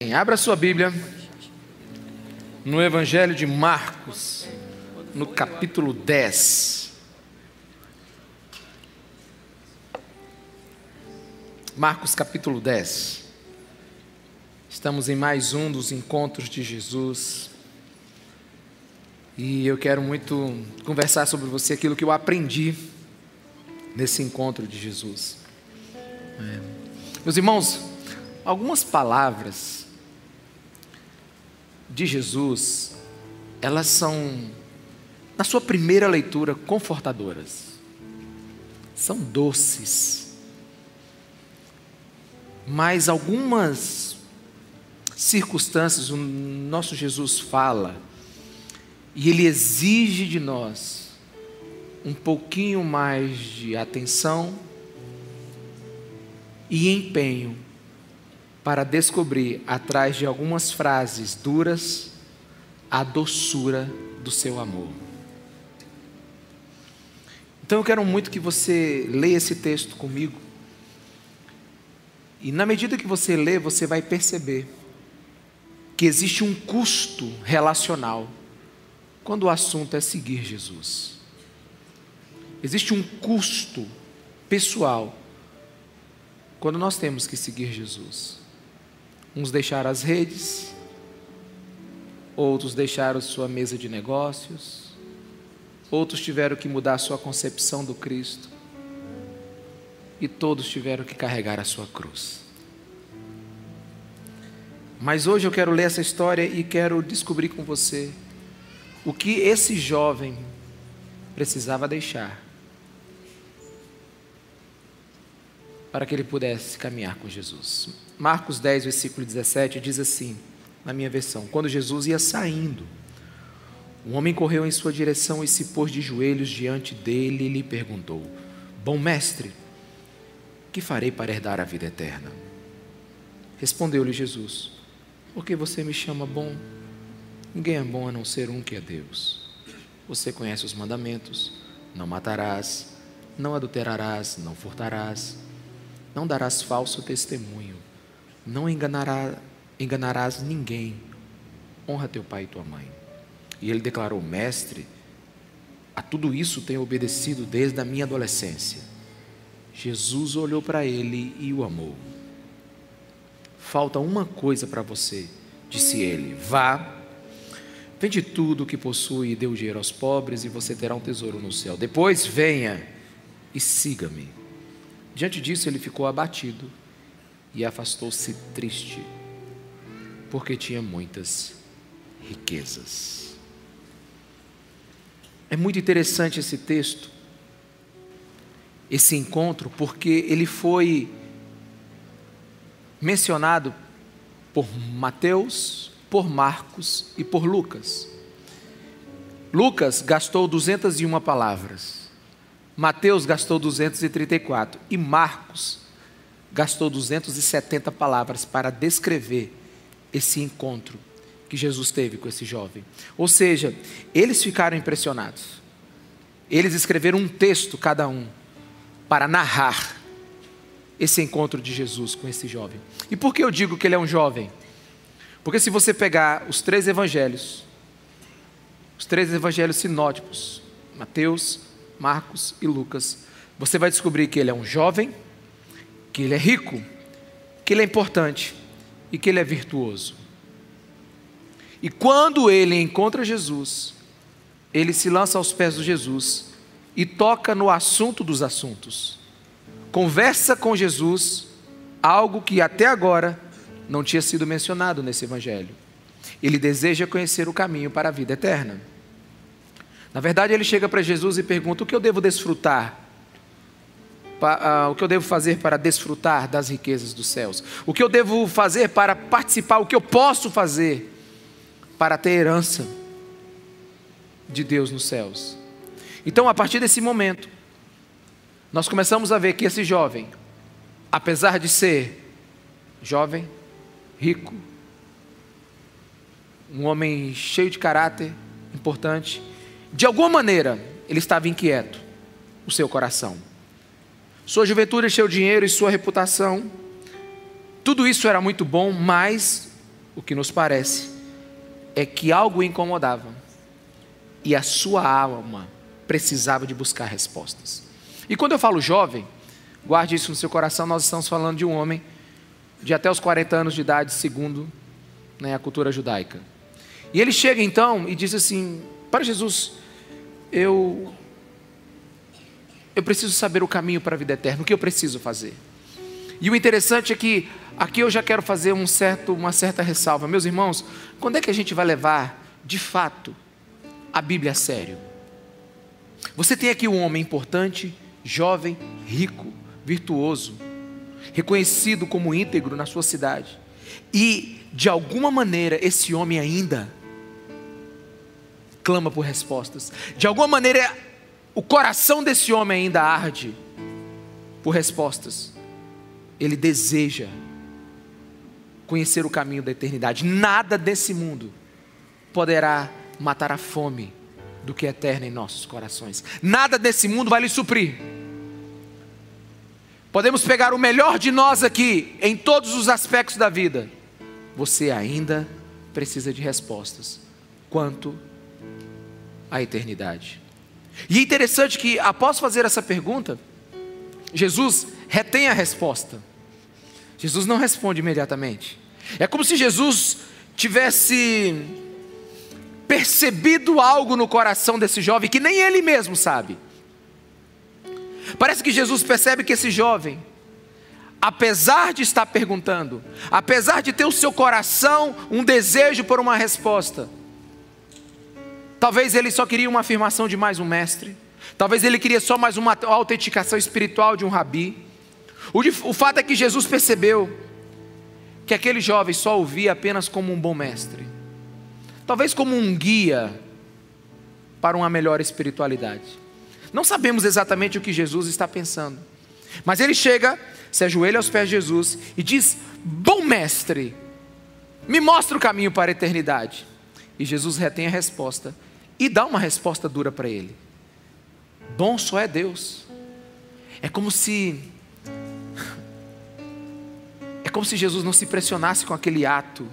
Abra sua Bíblia no Evangelho de Marcos, no capítulo 10. Marcos, capítulo 10. Estamos em mais um dos encontros de Jesus. E eu quero muito conversar sobre você aquilo que eu aprendi nesse encontro de Jesus. É. Meus irmãos, algumas palavras de Jesus, elas são, na sua primeira leitura, confortadoras. São doces. Mas algumas circunstâncias o nosso Jesus fala e ele exige de nós um pouquinho mais de atenção e empenho para descobrir, atrás de algumas frases duras, a doçura do seu amor. Então eu quero muito que você leia esse texto comigo. E na medida que você lê, você vai perceber que existe um custo relacional quando o assunto é seguir Jesus. Existe um custo pessoal quando nós temos que seguir Jesus. Uns deixaram as redes, outros deixaram sua mesa de negócios, outros tiveram que mudar a sua concepção do Cristo, e todos tiveram que carregar a sua cruz. Mas hoje eu quero ler essa história e quero descobrir com você o que esse jovem precisava deixar para que ele pudesse caminhar com Jesus. Marcos 10, versículo 17 diz assim, na minha versão: Quando Jesus ia saindo, um homem correu em sua direção e se pôs de joelhos diante dele e lhe perguntou: Bom mestre, que farei para herdar a vida eterna? Respondeu-lhe Jesus: Por que você me chama bom? Ninguém é bom a não ser um que é Deus. Você conhece os mandamentos: não matarás, não adulterarás, não furtarás não darás falso testemunho, não enganará, enganarás ninguém, honra teu pai e tua mãe. E ele declarou: Mestre, a tudo isso tenho obedecido desde a minha adolescência. Jesus olhou para ele e o amou. Falta uma coisa para você, disse ele: Vá, vende tudo o que possui e dê o dinheiro aos pobres, e você terá um tesouro no céu. Depois venha e siga-me. Diante disso, ele ficou abatido e afastou-se triste, porque tinha muitas riquezas. É muito interessante esse texto, esse encontro, porque ele foi mencionado por Mateus, por Marcos e por Lucas. Lucas gastou 201 palavras. Mateus gastou 234 e Marcos gastou 270 palavras para descrever esse encontro que Jesus teve com esse jovem. Ou seja, eles ficaram impressionados. Eles escreveram um texto cada um para narrar esse encontro de Jesus com esse jovem. E por que eu digo que ele é um jovem? Porque se você pegar os três evangelhos, os três evangelhos sinóticos, Mateus, Marcos e Lucas, você vai descobrir que ele é um jovem, que ele é rico, que ele é importante e que ele é virtuoso. E quando ele encontra Jesus, ele se lança aos pés de Jesus e toca no assunto dos assuntos. Conversa com Jesus, algo que até agora não tinha sido mencionado nesse evangelho. Ele deseja conhecer o caminho para a vida eterna. Na verdade, ele chega para Jesus e pergunta: o que eu devo desfrutar? O que eu devo fazer para desfrutar das riquezas dos céus? O que eu devo fazer para participar? O que eu posso fazer para ter herança de Deus nos céus? Então, a partir desse momento, nós começamos a ver que esse jovem, apesar de ser jovem, rico, um homem cheio de caráter, importante, de alguma maneira, ele estava inquieto, o seu coração. Sua juventude, seu dinheiro e sua reputação, tudo isso era muito bom, mas o que nos parece é que algo o incomodava e a sua alma precisava de buscar respostas. E quando eu falo jovem, guarde isso no seu coração, nós estamos falando de um homem de até os 40 anos de idade, segundo né, a cultura judaica. E ele chega então e diz assim: Para Jesus, eu, eu preciso saber o caminho para a vida eterna, o que eu preciso fazer. E o interessante é que aqui eu já quero fazer um certo, uma certa ressalva. Meus irmãos, quando é que a gente vai levar, de fato, a Bíblia a sério? Você tem aqui um homem importante, jovem, rico, virtuoso, reconhecido como íntegro na sua cidade. E, de alguma maneira, esse homem ainda clama por respostas. De alguma maneira, o coração desse homem ainda arde por respostas. Ele deseja conhecer o caminho da eternidade. Nada desse mundo poderá matar a fome do que é eterna em nossos corações. Nada desse mundo vai lhe suprir. Podemos pegar o melhor de nós aqui, em todos os aspectos da vida. Você ainda precisa de respostas quanto à eternidade. E é interessante que, após fazer essa pergunta, Jesus retém a resposta. Jesus não responde imediatamente. É como se Jesus tivesse percebido algo no coração desse jovem que nem ele mesmo sabe. Parece que Jesus percebe que esse jovem, apesar de estar perguntando, apesar de ter o seu coração um desejo por uma resposta, talvez ele só queria uma afirmação de mais um mestre, talvez ele queria só mais uma autenticação espiritual de um rabi. O, o fato é que Jesus percebeu que aquele jovem só ouvia apenas como um bom mestre, talvez como um guia para uma melhor espiritualidade. Não sabemos exatamente o que Jesus está pensando, mas ele chega, se ajoelha aos pés de Jesus e diz: Bom mestre, me mostra o caminho para a eternidade. E Jesus retém a resposta e dá uma resposta dura para ele: Bom só é Deus. É como se é como se Jesus não se impressionasse com aquele ato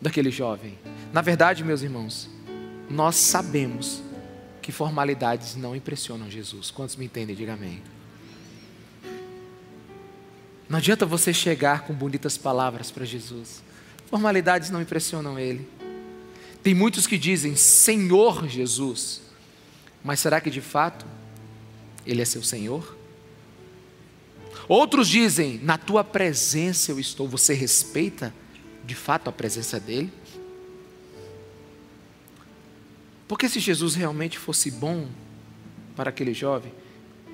daquele jovem. Na verdade, meus irmãos, nós sabemos que formalidades não impressionam Jesus. Quantos me entendem? Diga amém. Não adianta você chegar com bonitas palavras para Jesus. Formalidades não impressionam Ele. Tem muitos que dizem Senhor Jesus, mas será que de fato Ele é seu Senhor? Outros dizem, na tua presença eu estou. Você respeita de fato a presença dEle? Porque se Jesus realmente fosse bom para aquele jovem,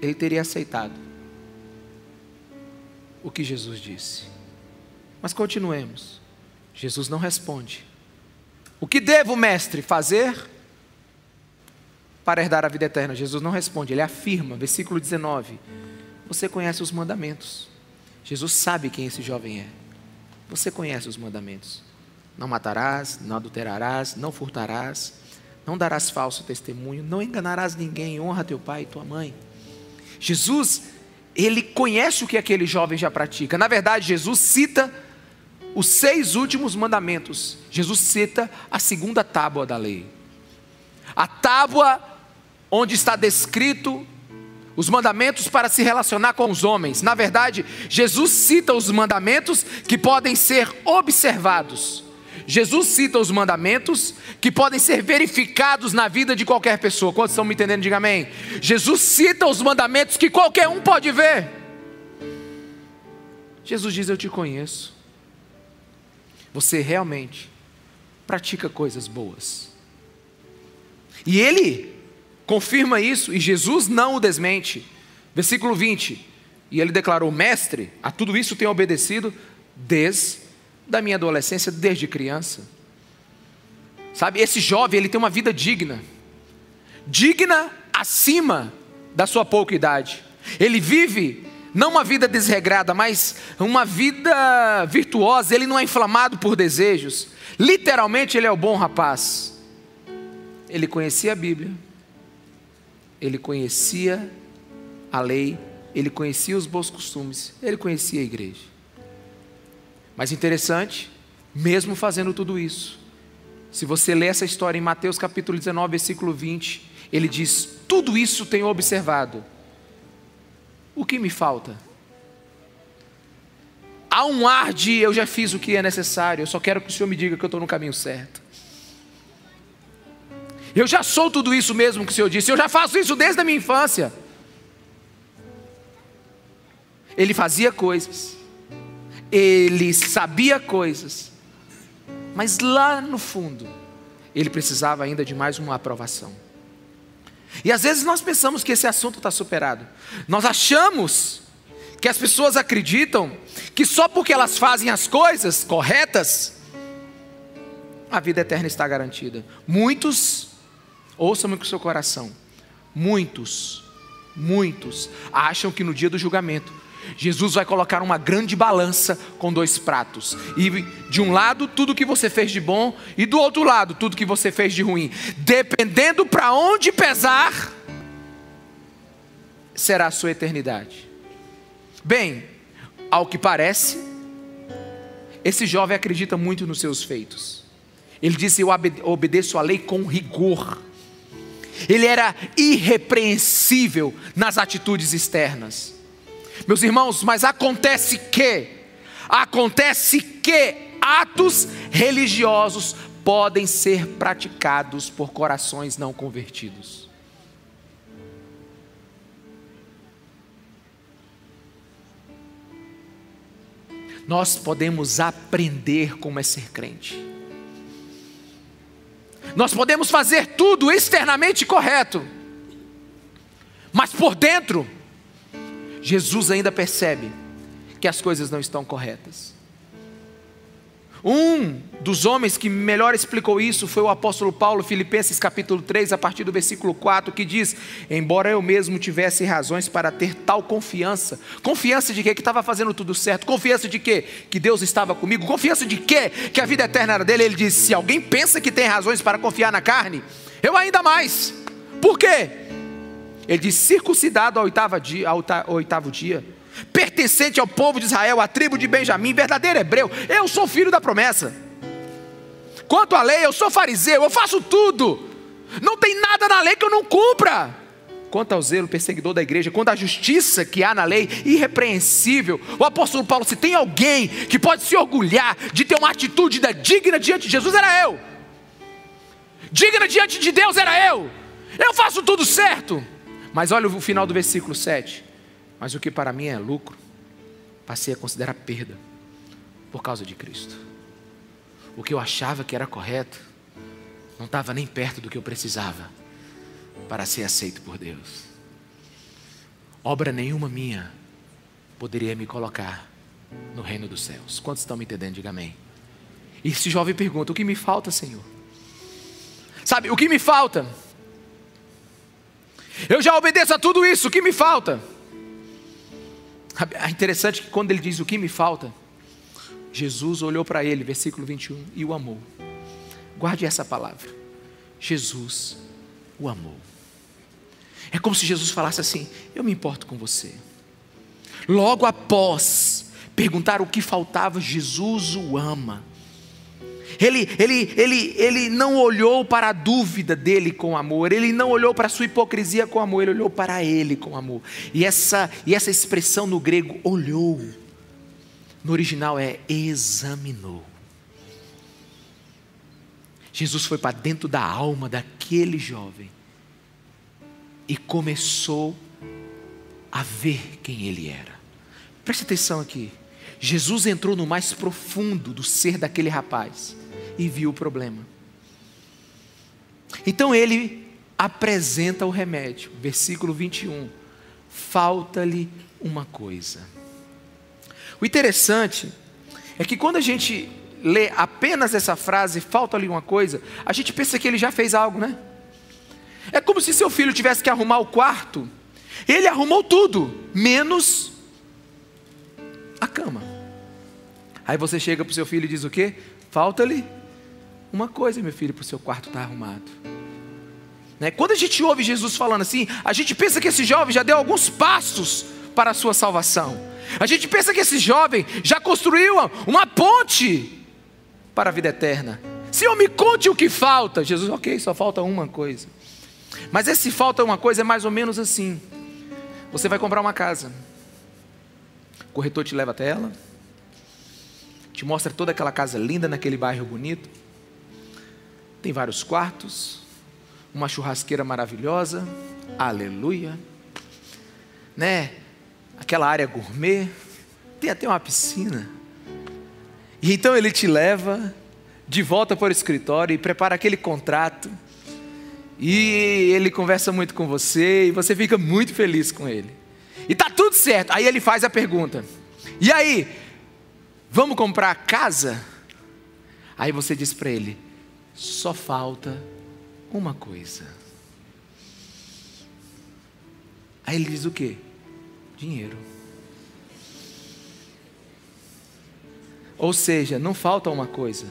ele teria aceitado o que Jesus disse. Mas continuemos. Jesus não responde. O que devo, mestre, fazer para herdar a vida eterna? Jesus não responde, ele afirma, versículo 19: Você conhece os mandamentos. Jesus sabe quem esse jovem é. Você conhece os mandamentos. Não matarás, não adulterarás, não furtarás, não darás falso testemunho, não enganarás ninguém, honra teu pai e tua mãe. Jesus, ele conhece o que aquele jovem já pratica. Na verdade, Jesus cita os seis últimos mandamentos. Jesus cita a segunda tábua da lei. A tábua onde está descrito os mandamentos para se relacionar com os homens. Na verdade, Jesus cita os mandamentos que podem ser observados. Jesus cita os mandamentos que podem ser verificados na vida de qualquer pessoa. Quantos estão me entendendo? Diga amém. Jesus cita os mandamentos que qualquer um pode ver. Jesus diz: Eu te conheço. Você realmente pratica coisas boas. E ele confirma isso, e Jesus não o desmente. Versículo 20: E ele declarou: Mestre, a tudo isso tenho obedecido desde da minha adolescência desde criança. Sabe, esse jovem, ele tem uma vida digna. Digna acima da sua pouca idade. Ele vive não uma vida desregrada, mas uma vida virtuosa. Ele não é inflamado por desejos. Literalmente, ele é o bom rapaz. Ele conhecia a Bíblia. Ele conhecia a lei, ele conhecia os bons costumes, ele conhecia a igreja. Mas interessante mesmo fazendo tudo isso, se você ler essa história em Mateus capítulo 19, versículo 20, ele diz: Tudo isso tenho observado. O que me falta? Há um ar de eu já fiz o que é necessário, eu só quero que o Senhor me diga que eu estou no caminho certo. Eu já sou tudo isso mesmo que o Senhor disse, eu já faço isso desde a minha infância. Ele fazia coisas, ele sabia coisas, mas lá no fundo, ele precisava ainda de mais uma aprovação. E às vezes nós pensamos que esse assunto está superado. Nós achamos que as pessoas acreditam que só porque elas fazem as coisas corretas, a vida eterna está garantida. Muitos, ouçam-me com o seu coração, muitos, muitos acham que no dia do julgamento Jesus vai colocar uma grande balança com dois pratos. E de um lado, tudo que você fez de bom, e do outro lado, tudo que você fez de ruim. Dependendo para onde pesar, será a sua eternidade. Bem, ao que parece, esse jovem acredita muito nos seus feitos. Ele disse: Eu obedeço a lei com rigor. Ele era irrepreensível nas atitudes externas. Meus irmãos, mas acontece que, acontece que atos religiosos podem ser praticados por corações não convertidos. Nós podemos aprender como é ser crente. Nós podemos fazer tudo externamente correto, mas por dentro Jesus ainda percebe que as coisas não estão corretas. Um dos homens que melhor explicou isso foi o apóstolo Paulo, Filipenses capítulo 3, a partir do versículo 4, que diz: Embora eu mesmo tivesse razões para ter tal confiança, confiança de quê? Que estava fazendo tudo certo, confiança de quê? Que Deus estava comigo, confiança de quê? Que a vida eterna era dele. Ele diz: Se alguém pensa que tem razões para confiar na carne, eu ainda mais. Por quê? Ele diz: circuncidado ao oitavo dia, ao oitavo dia, pertencente ao povo de Israel, à tribo de Benjamim, verdadeiro hebreu. Eu sou filho da promessa. Quanto à lei, eu sou fariseu, eu faço tudo. Não tem nada na lei que eu não cumpra. Quanto ao zelo perseguidor da igreja, quanto à justiça que há na lei, irrepreensível. O apóstolo Paulo, se tem alguém que pode se orgulhar de ter uma atitude digna diante de Jesus, era eu. Digna diante de Deus era eu. Eu faço tudo certo. Mas olha o final do versículo 7. Mas o que para mim é lucro, passei a considerar perda por causa de Cristo. O que eu achava que era correto, não estava nem perto do que eu precisava para ser aceito por Deus. Obra nenhuma minha poderia me colocar no reino dos céus. Quantos estão me entendendo? Diga amém. E esse jovem pergunta: O que me falta, Senhor? Sabe, o que me falta? Eu já obedeço a tudo isso, o que me falta? É interessante que quando ele diz o que me falta, Jesus olhou para ele, versículo 21, e o amou. Guarde essa palavra. Jesus o amou. É como se Jesus falasse assim: Eu me importo com você. Logo após perguntar o que faltava, Jesus o ama. Ele, ele, ele, ele não olhou para a dúvida dele com amor, ele não olhou para a sua hipocrisia com amor, ele olhou para ele com amor. E essa, e essa expressão no grego, olhou, no original é examinou. Jesus foi para dentro da alma daquele jovem e começou a ver quem ele era. Preste atenção aqui. Jesus entrou no mais profundo do ser daquele rapaz e viu o problema. Então ele apresenta o remédio, versículo 21. Falta-lhe uma coisa. O interessante é que quando a gente lê apenas essa frase, falta-lhe uma coisa, a gente pensa que ele já fez algo, né? É como se seu filho tivesse que arrumar o quarto. Ele arrumou tudo, menos a cama. Aí você chega para o seu filho e diz o quê? Falta-lhe uma coisa, meu filho, para o seu quarto estar tá arrumado. Né? Quando a gente ouve Jesus falando assim, a gente pensa que esse jovem já deu alguns passos para a sua salvação. A gente pensa que esse jovem já construiu uma ponte para a vida eterna. Senhor, me conte o que falta. Jesus, ok, só falta uma coisa. Mas esse falta uma coisa é mais ou menos assim: você vai comprar uma casa, o corretor te leva até ela, te mostra toda aquela casa linda naquele bairro bonito, tem vários quartos, uma churrasqueira maravilhosa, aleluia, né? Aquela área gourmet, tem até uma piscina. E então ele te leva de volta para o escritório e prepara aquele contrato. E ele conversa muito com você e você fica muito feliz com ele. E tá tudo certo. Aí ele faz a pergunta: "E aí, vamos comprar casa?" Aí você diz para ele: "Só falta uma coisa." Aí ele diz o quê? Dinheiro. Ou seja, não falta uma coisa,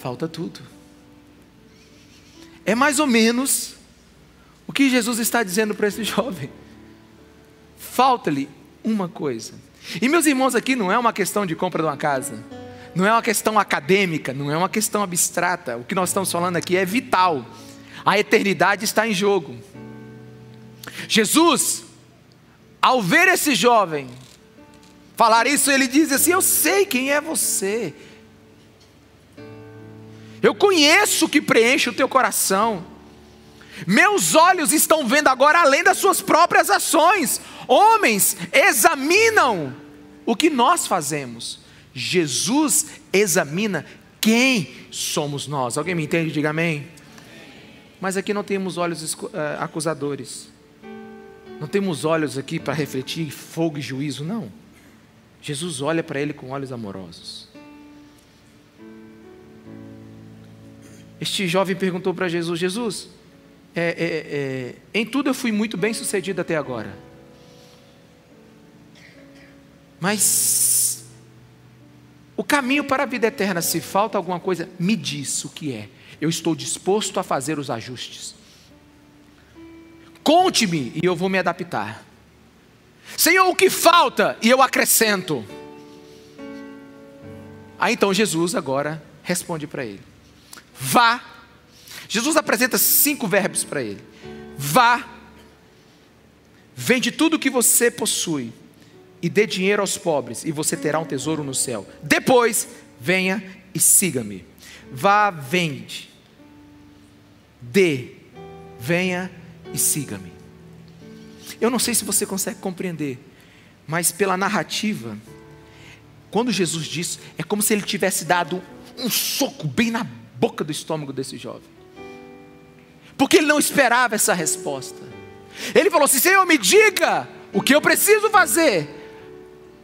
falta tudo. É mais ou menos o que Jesus está dizendo para esse jovem. Falta-lhe uma coisa. E meus irmãos, aqui não é uma questão de compra de uma casa, não é uma questão acadêmica, não é uma questão abstrata. O que nós estamos falando aqui é vital. A eternidade está em jogo. Jesus, ao ver esse jovem falar isso, ele diz assim: Eu sei quem é você. Eu conheço o que preenche o teu coração. Meus olhos estão vendo agora além das suas próprias ações. Homens examinam o que nós fazemos. Jesus examina quem somos nós. Alguém me entende? Diga amém. Mas aqui não temos olhos eh, acusadores. Não temos olhos aqui para refletir fogo e juízo, não. Jesus olha para ele com olhos amorosos. Este jovem perguntou para Jesus: Jesus, é, é, é, em tudo eu fui muito bem sucedido até agora. Mas o caminho para a vida eterna, se falta alguma coisa, me diz o que é. Eu estou disposto a fazer os ajustes. Conte-me e eu vou me adaptar. Senhor, o que falta? E eu acrescento. Aí então Jesus agora responde para ele: Vá. Jesus apresenta cinco verbos para ele: Vá, vende tudo o que você possui e dê dinheiro aos pobres, e você terá um tesouro no céu. Depois, venha e siga-me. Vá, vende, dê, venha e siga-me. Eu não sei se você consegue compreender, mas pela narrativa, quando Jesus disse, é como se ele tivesse dado um soco bem na boca do estômago desse jovem. Porque ele não esperava essa resposta. Ele falou assim: Senhor, me diga o que eu preciso fazer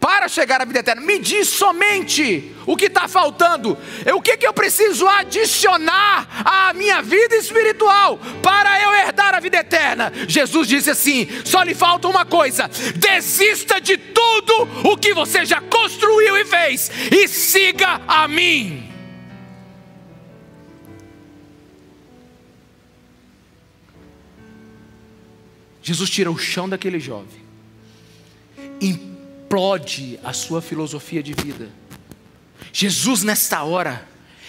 para chegar à vida eterna. Me diz somente o que está faltando, o que, que eu preciso adicionar à minha vida espiritual para eu herdar a vida eterna. Jesus disse assim: só lhe falta uma coisa: desista de tudo o que você já construiu e fez, e siga a mim. Jesus tira o chão daquele jovem, implode a sua filosofia de vida. Jesus, nesta hora,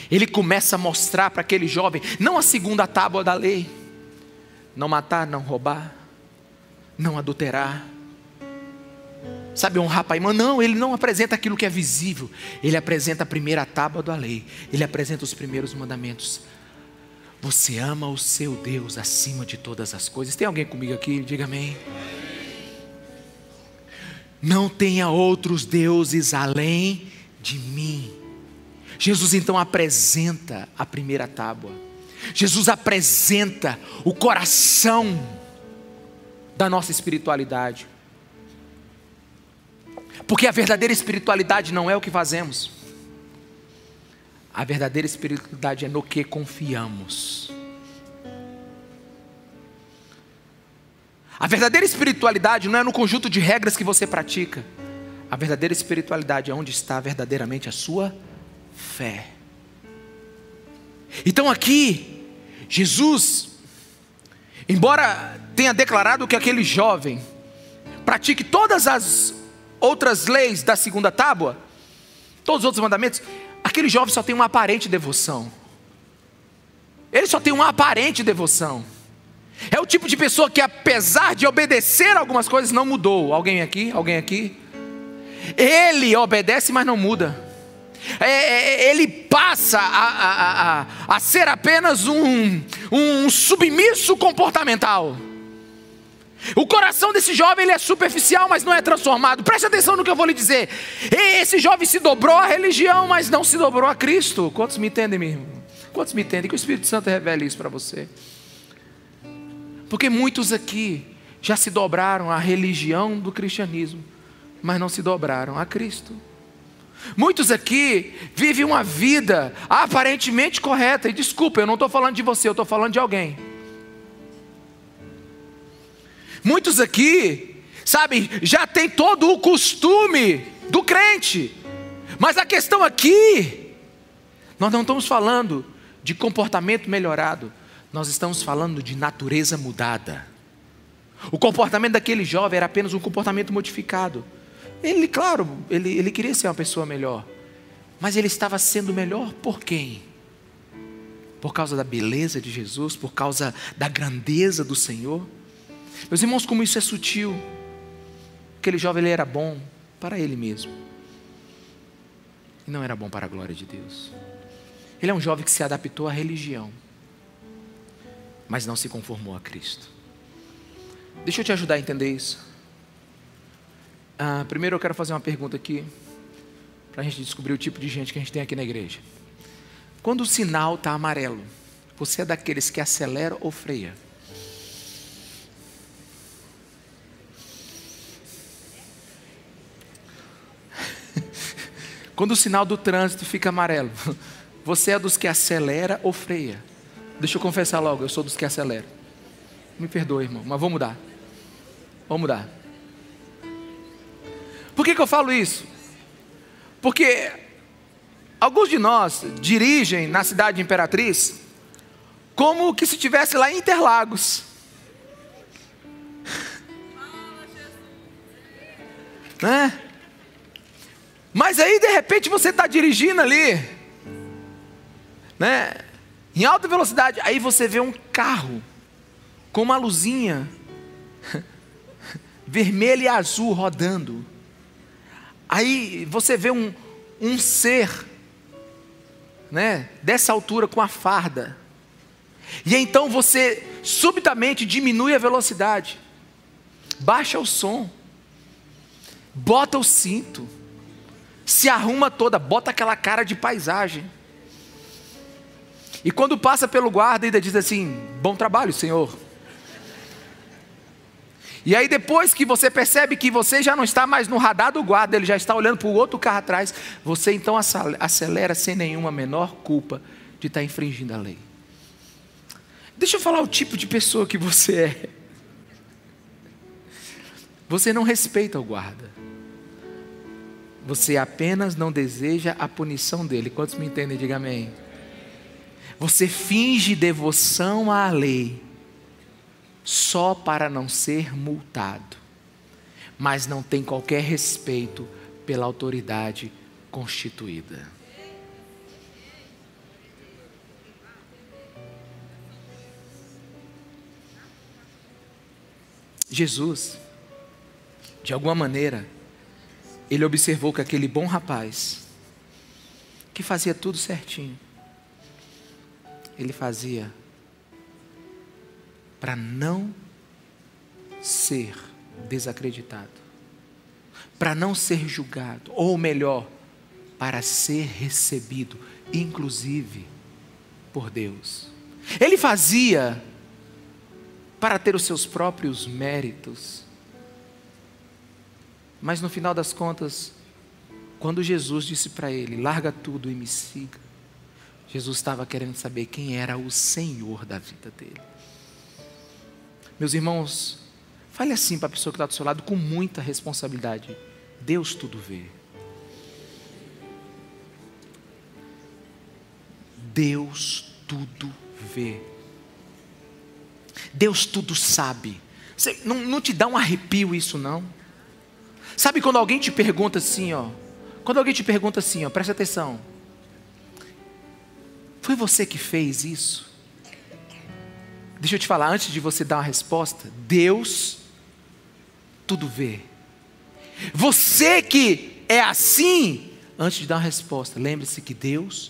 ele começa a mostrar para aquele jovem, não a segunda tábua da lei, não matar, não roubar, não adulterar, sabe, honrar pai e mãe. Não, ele não apresenta aquilo que é visível, ele apresenta a primeira tábua da lei, ele apresenta os primeiros mandamentos. Você ama o seu Deus acima de todas as coisas. Tem alguém comigo aqui? Diga amém. Não tenha outros deuses além de mim. Jesus então apresenta a primeira tábua. Jesus apresenta o coração da nossa espiritualidade. Porque a verdadeira espiritualidade não é o que fazemos. A verdadeira espiritualidade é no que confiamos. A verdadeira espiritualidade não é no conjunto de regras que você pratica. A verdadeira espiritualidade é onde está verdadeiramente a sua fé. Então aqui, Jesus, embora tenha declarado que aquele jovem pratique todas as outras leis da segunda tábua, todos os outros mandamentos, aquele jovem só tem uma aparente devoção. Ele só tem uma aparente devoção. É o tipo de pessoa que, apesar de obedecer algumas coisas, não mudou. Alguém aqui? Alguém aqui? Ele obedece, mas não muda. É, é, é ele passa a, a, a, a ser apenas um, um submisso comportamental. O coração desse jovem ele é superficial, mas não é transformado. Preste atenção no que eu vou lhe dizer. Esse jovem se dobrou à religião, mas não se dobrou a Cristo. Quantos me entendem, meu irmão? Quantos me entendem? Que o Espírito Santo revele isso para você. Porque muitos aqui já se dobraram à religião do cristianismo, mas não se dobraram a Cristo. Muitos aqui vivem uma vida aparentemente correta, e desculpa, eu não estou falando de você, eu estou falando de alguém. Muitos aqui, sabe, já tem todo o costume do crente, mas a questão aqui, nós não estamos falando de comportamento melhorado, nós estamos falando de natureza mudada. O comportamento daquele jovem era apenas um comportamento modificado. Ele, claro, ele, ele queria ser uma pessoa melhor. Mas ele estava sendo melhor por quem? Por causa da beleza de Jesus, por causa da grandeza do Senhor. Meus irmãos, como isso é sutil. Aquele jovem ele era bom para ele mesmo. E não era bom para a glória de Deus. Ele é um jovem que se adaptou à religião mas não se conformou a Cristo. Deixa eu te ajudar a entender isso. Ah, primeiro eu quero fazer uma pergunta aqui, para a gente descobrir o tipo de gente que a gente tem aqui na igreja. Quando o sinal está amarelo, você é daqueles que acelera ou freia? Quando o sinal do trânsito fica amarelo, você é dos que acelera ou freia? Deixa eu confessar logo, eu sou dos que aceleram. Me perdoe, irmão, mas vou mudar. Vou mudar. Por que, que eu falo isso? Porque alguns de nós dirigem na cidade de Imperatriz como que se estivesse lá em Interlagos. né? Mas aí de repente você está dirigindo ali, né? Em alta velocidade. Aí você vê um carro com uma luzinha vermelha e azul rodando. Aí você vê um, um ser, né, dessa altura com a farda. E então você subitamente diminui a velocidade, baixa o som, bota o cinto, se arruma toda, bota aquela cara de paisagem. E quando passa pelo guarda, ainda diz assim: Bom trabalho, Senhor. E aí, depois que você percebe que você já não está mais no radar do guarda, ele já está olhando para o outro carro atrás, você então acelera sem nenhuma menor culpa de estar infringindo a lei. Deixa eu falar o tipo de pessoa que você é. Você não respeita o guarda. Você apenas não deseja a punição dele. Quantos me entendem? Diga amém. Você finge devoção à lei só para não ser multado, mas não tem qualquer respeito pela autoridade constituída. Jesus, de alguma maneira, ele observou que aquele bom rapaz, que fazia tudo certinho, ele fazia para não ser desacreditado, para não ser julgado, ou melhor, para ser recebido, inclusive por Deus. Ele fazia para ter os seus próprios méritos. Mas no final das contas, quando Jesus disse para ele: larga tudo e me siga, Jesus estava querendo saber quem era o Senhor da vida dele. Meus irmãos, fale assim para a pessoa que está do seu lado com muita responsabilidade: Deus tudo vê. Deus tudo vê. Deus tudo sabe. Você, não, não te dá um arrepio isso, não? Sabe quando alguém te pergunta assim, ó? Quando alguém te pergunta assim, ó, presta atenção. Foi você que fez isso? Deixa eu te falar, antes de você dar uma resposta, Deus tudo vê. Você que é assim, antes de dar uma resposta, lembre-se que Deus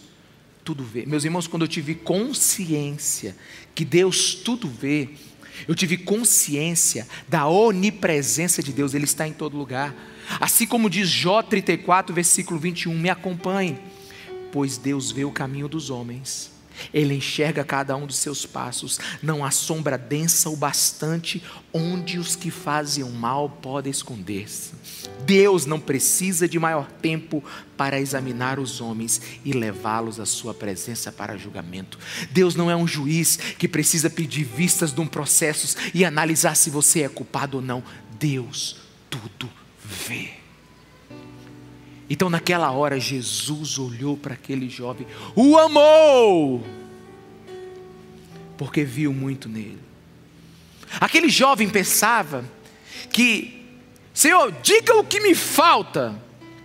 tudo vê. Meus irmãos, quando eu tive consciência que Deus tudo vê, eu tive consciência da onipresença de Deus, Ele está em todo lugar. Assim como diz Jó 34, versículo 21, me acompanhe, pois Deus vê o caminho dos homens ele enxerga cada um dos seus passos, não há sombra densa o bastante onde os que fazem o mal podem esconder-se. Deus não precisa de maior tempo para examinar os homens e levá-los à sua presença para julgamento. Deus não é um juiz que precisa pedir vistas de um processo e analisar se você é culpado ou não. Deus tudo vê. Então, naquela hora, Jesus olhou para aquele jovem, o amou, porque viu muito nele. Aquele jovem pensava que, Senhor, diga o que me falta,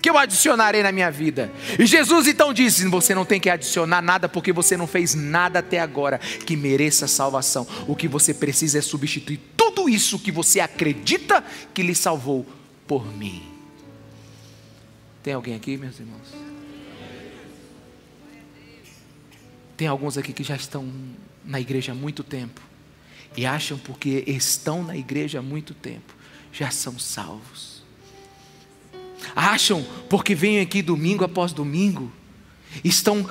que eu adicionarei na minha vida. E Jesus então disse: Você não tem que adicionar nada, porque você não fez nada até agora que mereça salvação. O que você precisa é substituir tudo isso que você acredita que lhe salvou por mim. Tem alguém aqui, meus irmãos? Tem alguns aqui que já estão na igreja há muito tempo e acham porque estão na igreja há muito tempo já são salvos. Acham porque vêm aqui domingo após domingo estão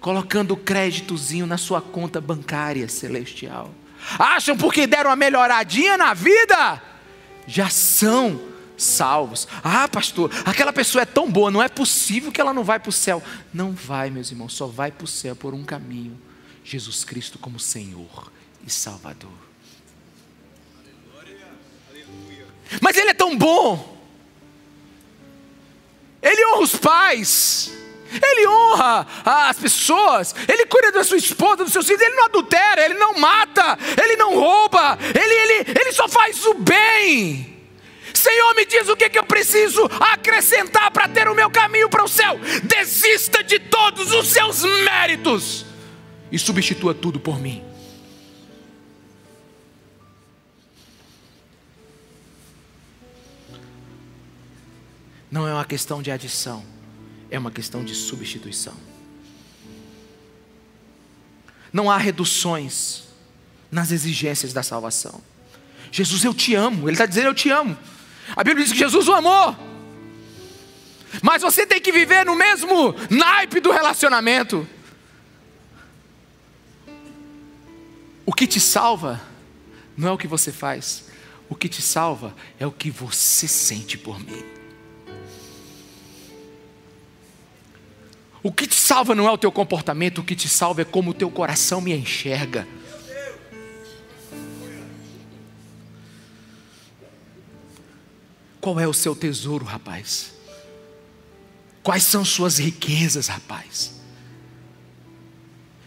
colocando créditozinho na sua conta bancária celestial. Acham porque deram uma melhoradinha na vida já são salvos. Ah, pastor, aquela pessoa é tão boa, não é possível que ela não vai para o céu. Não vai, meus irmãos, só vai para o céu por um caminho: Jesus Cristo como Senhor e Salvador. Mas Ele é tão bom, Ele honra os pais. Ele honra as pessoas, ele cuida da sua esposa, dos seus filhos, ele não adultera, ele não mata, ele não rouba, ele, ele, ele só faz o bem. Senhor, me diz o que, que eu preciso acrescentar para ter o meu caminho para o céu. Desista de todos os seus méritos e substitua tudo por mim. Não é uma questão de adição, é uma questão de substituição. Não há reduções nas exigências da salvação. Jesus, eu te amo. Ele está dizendo, eu te amo. A Bíblia diz que Jesus o amou. Mas você tem que viver no mesmo naipe do relacionamento. O que te salva não é o que você faz. O que te salva é o que você sente por mim. O que te salva não é o teu comportamento, o que te salva é como o teu coração me enxerga. Qual é o seu tesouro, rapaz? Quais são suas riquezas, rapaz?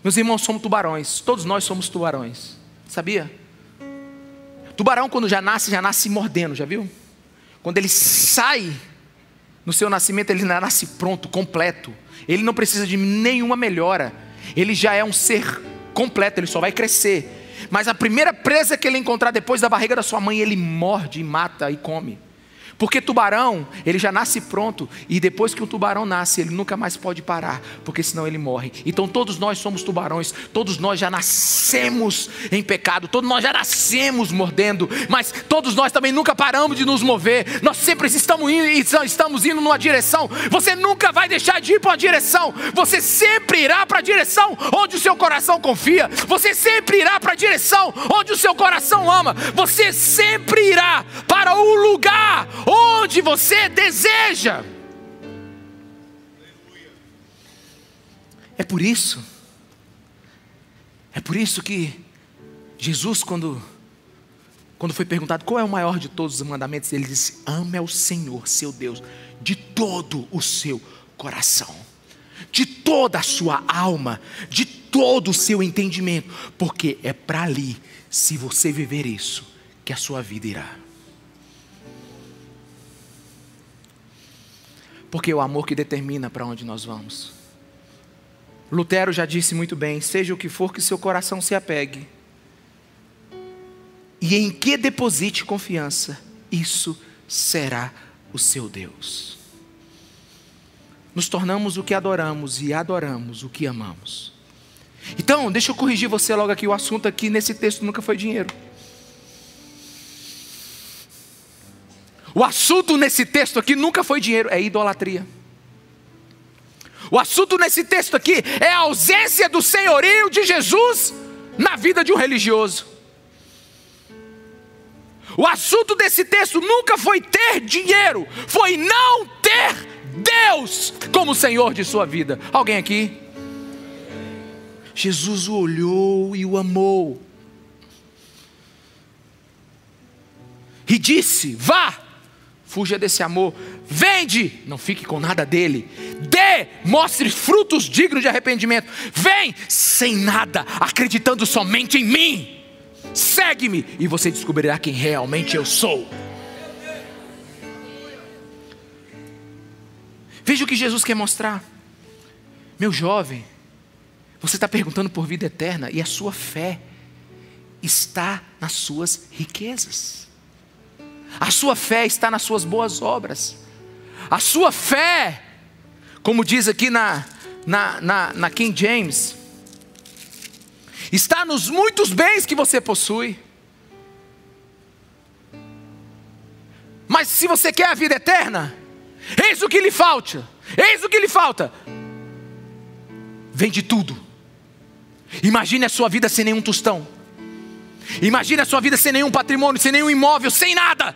Meus irmãos, somos tubarões. Todos nós somos tubarões. Sabia? Tubarão, quando já nasce, já nasce mordendo, já viu? Quando ele sai no seu nascimento, ele nasce pronto, completo. Ele não precisa de nenhuma melhora. Ele já é um ser completo, ele só vai crescer. Mas a primeira presa que ele encontrar depois da barriga da sua mãe, ele morde mata e come. Porque tubarão, ele já nasce pronto, e depois que o tubarão nasce, ele nunca mais pode parar, porque senão ele morre. Então todos nós somos tubarões, todos nós já nascemos em pecado, todos nós já nascemos mordendo, mas todos nós também nunca paramos de nos mover, nós sempre estamos indo, estamos indo numa direção, você nunca vai deixar de ir para uma direção, você sempre irá para a direção onde o seu coração confia, você sempre irá para a direção onde o seu coração ama, você sempre irá para o lugar onde você deseja. É por isso, é por isso que Jesus, quando, quando foi perguntado qual é o maior de todos os mandamentos, ele disse: Ame ao Senhor, seu Deus, de todo o seu coração, de toda a sua alma, de todo o seu entendimento, porque é para ali, se você viver isso, que a sua vida irá. Porque é o amor que determina para onde nós vamos. Lutero já disse muito bem: seja o que for que seu coração se apegue, e em que deposite confiança, isso será o seu Deus. Nos tornamos o que adoramos e adoramos o que amamos. Então, deixa eu corrigir você logo aqui. O assunto aqui nesse texto nunca foi dinheiro. O assunto nesse texto aqui nunca foi dinheiro, é idolatria. O assunto nesse texto aqui é a ausência do senhorio de Jesus na vida de um religioso. O assunto desse texto nunca foi ter dinheiro, foi não ter Deus como Senhor de sua vida. Alguém aqui? Jesus o olhou e o amou. E disse: Vá, fuja desse amor, vende, não fique com nada dele, dê, mostre frutos dignos de arrependimento, vem sem nada, acreditando somente em mim, segue-me e você descobrirá quem realmente eu sou. Veja o que Jesus quer mostrar, meu jovem, você está perguntando por vida eterna e a sua fé está nas suas riquezas. A sua fé está nas suas boas obras. A sua fé, como diz aqui na, na, na, na King James, está nos muitos bens que você possui. Mas se você quer a vida eterna, eis o que lhe falta. Eis o que lhe falta. Vende tudo Imagine a sua vida sem nenhum tostão. Imagine a sua vida sem nenhum patrimônio, sem nenhum imóvel, sem nada.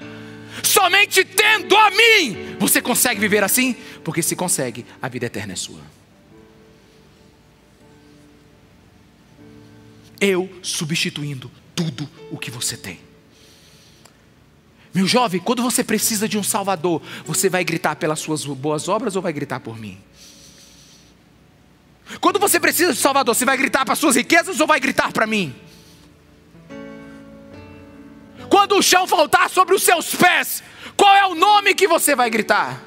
Somente tendo a mim. Você consegue viver assim? Porque se consegue, a vida eterna é sua. Eu substituindo tudo o que você tem. Meu jovem, quando você precisa de um Salvador, você vai gritar pelas suas boas obras ou vai gritar por mim? Quando você precisa de Salvador, você vai gritar para suas riquezas ou vai gritar para mim? Quando o chão faltar sobre os seus pés, qual é o nome que você vai gritar?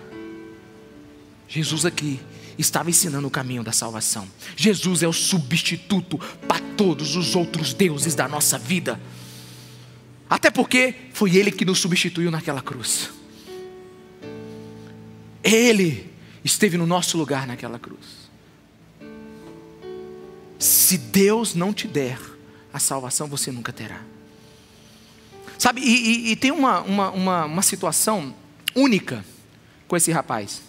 Jesus aqui estava ensinando o caminho da salvação. Jesus é o substituto para todos os outros deuses da nossa vida. Até porque foi Ele que nos substituiu naquela cruz. Ele esteve no nosso lugar naquela cruz. Se Deus não te der a salvação, você nunca terá. Sabe, e, e, e tem uma, uma, uma, uma situação única com esse rapaz.